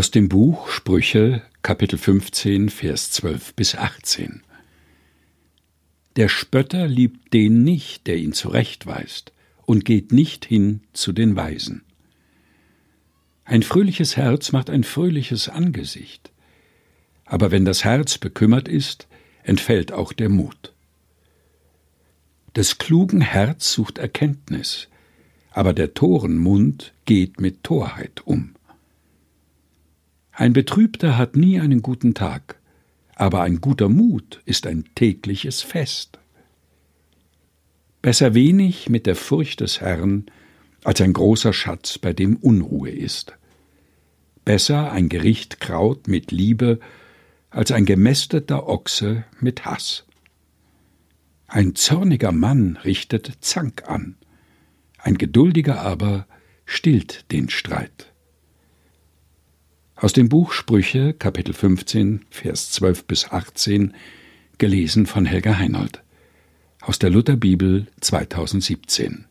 Aus dem Buch Sprüche, Kapitel 15, Vers 12 bis 18. Der Spötter liebt den nicht, der ihn zurechtweist, und geht nicht hin zu den Weisen. Ein fröhliches Herz macht ein fröhliches Angesicht, aber wenn das Herz bekümmert ist, entfällt auch der Mut. Des klugen Herz sucht Erkenntnis, aber der Toren Mund geht mit Torheit um. Ein Betrübter hat nie einen guten Tag, aber ein guter Mut ist ein tägliches Fest. Besser wenig mit der Furcht des Herrn, als ein großer Schatz, bei dem Unruhe ist. Besser ein Gericht Kraut mit Liebe, als ein gemästeter Ochse mit Hass. Ein zorniger Mann richtet Zank an, ein geduldiger aber stillt den Streit. Aus dem Buch Sprüche, Kapitel 15, Vers 12 bis 18, gelesen von Helga Heinold. Aus der Lutherbibel 2017.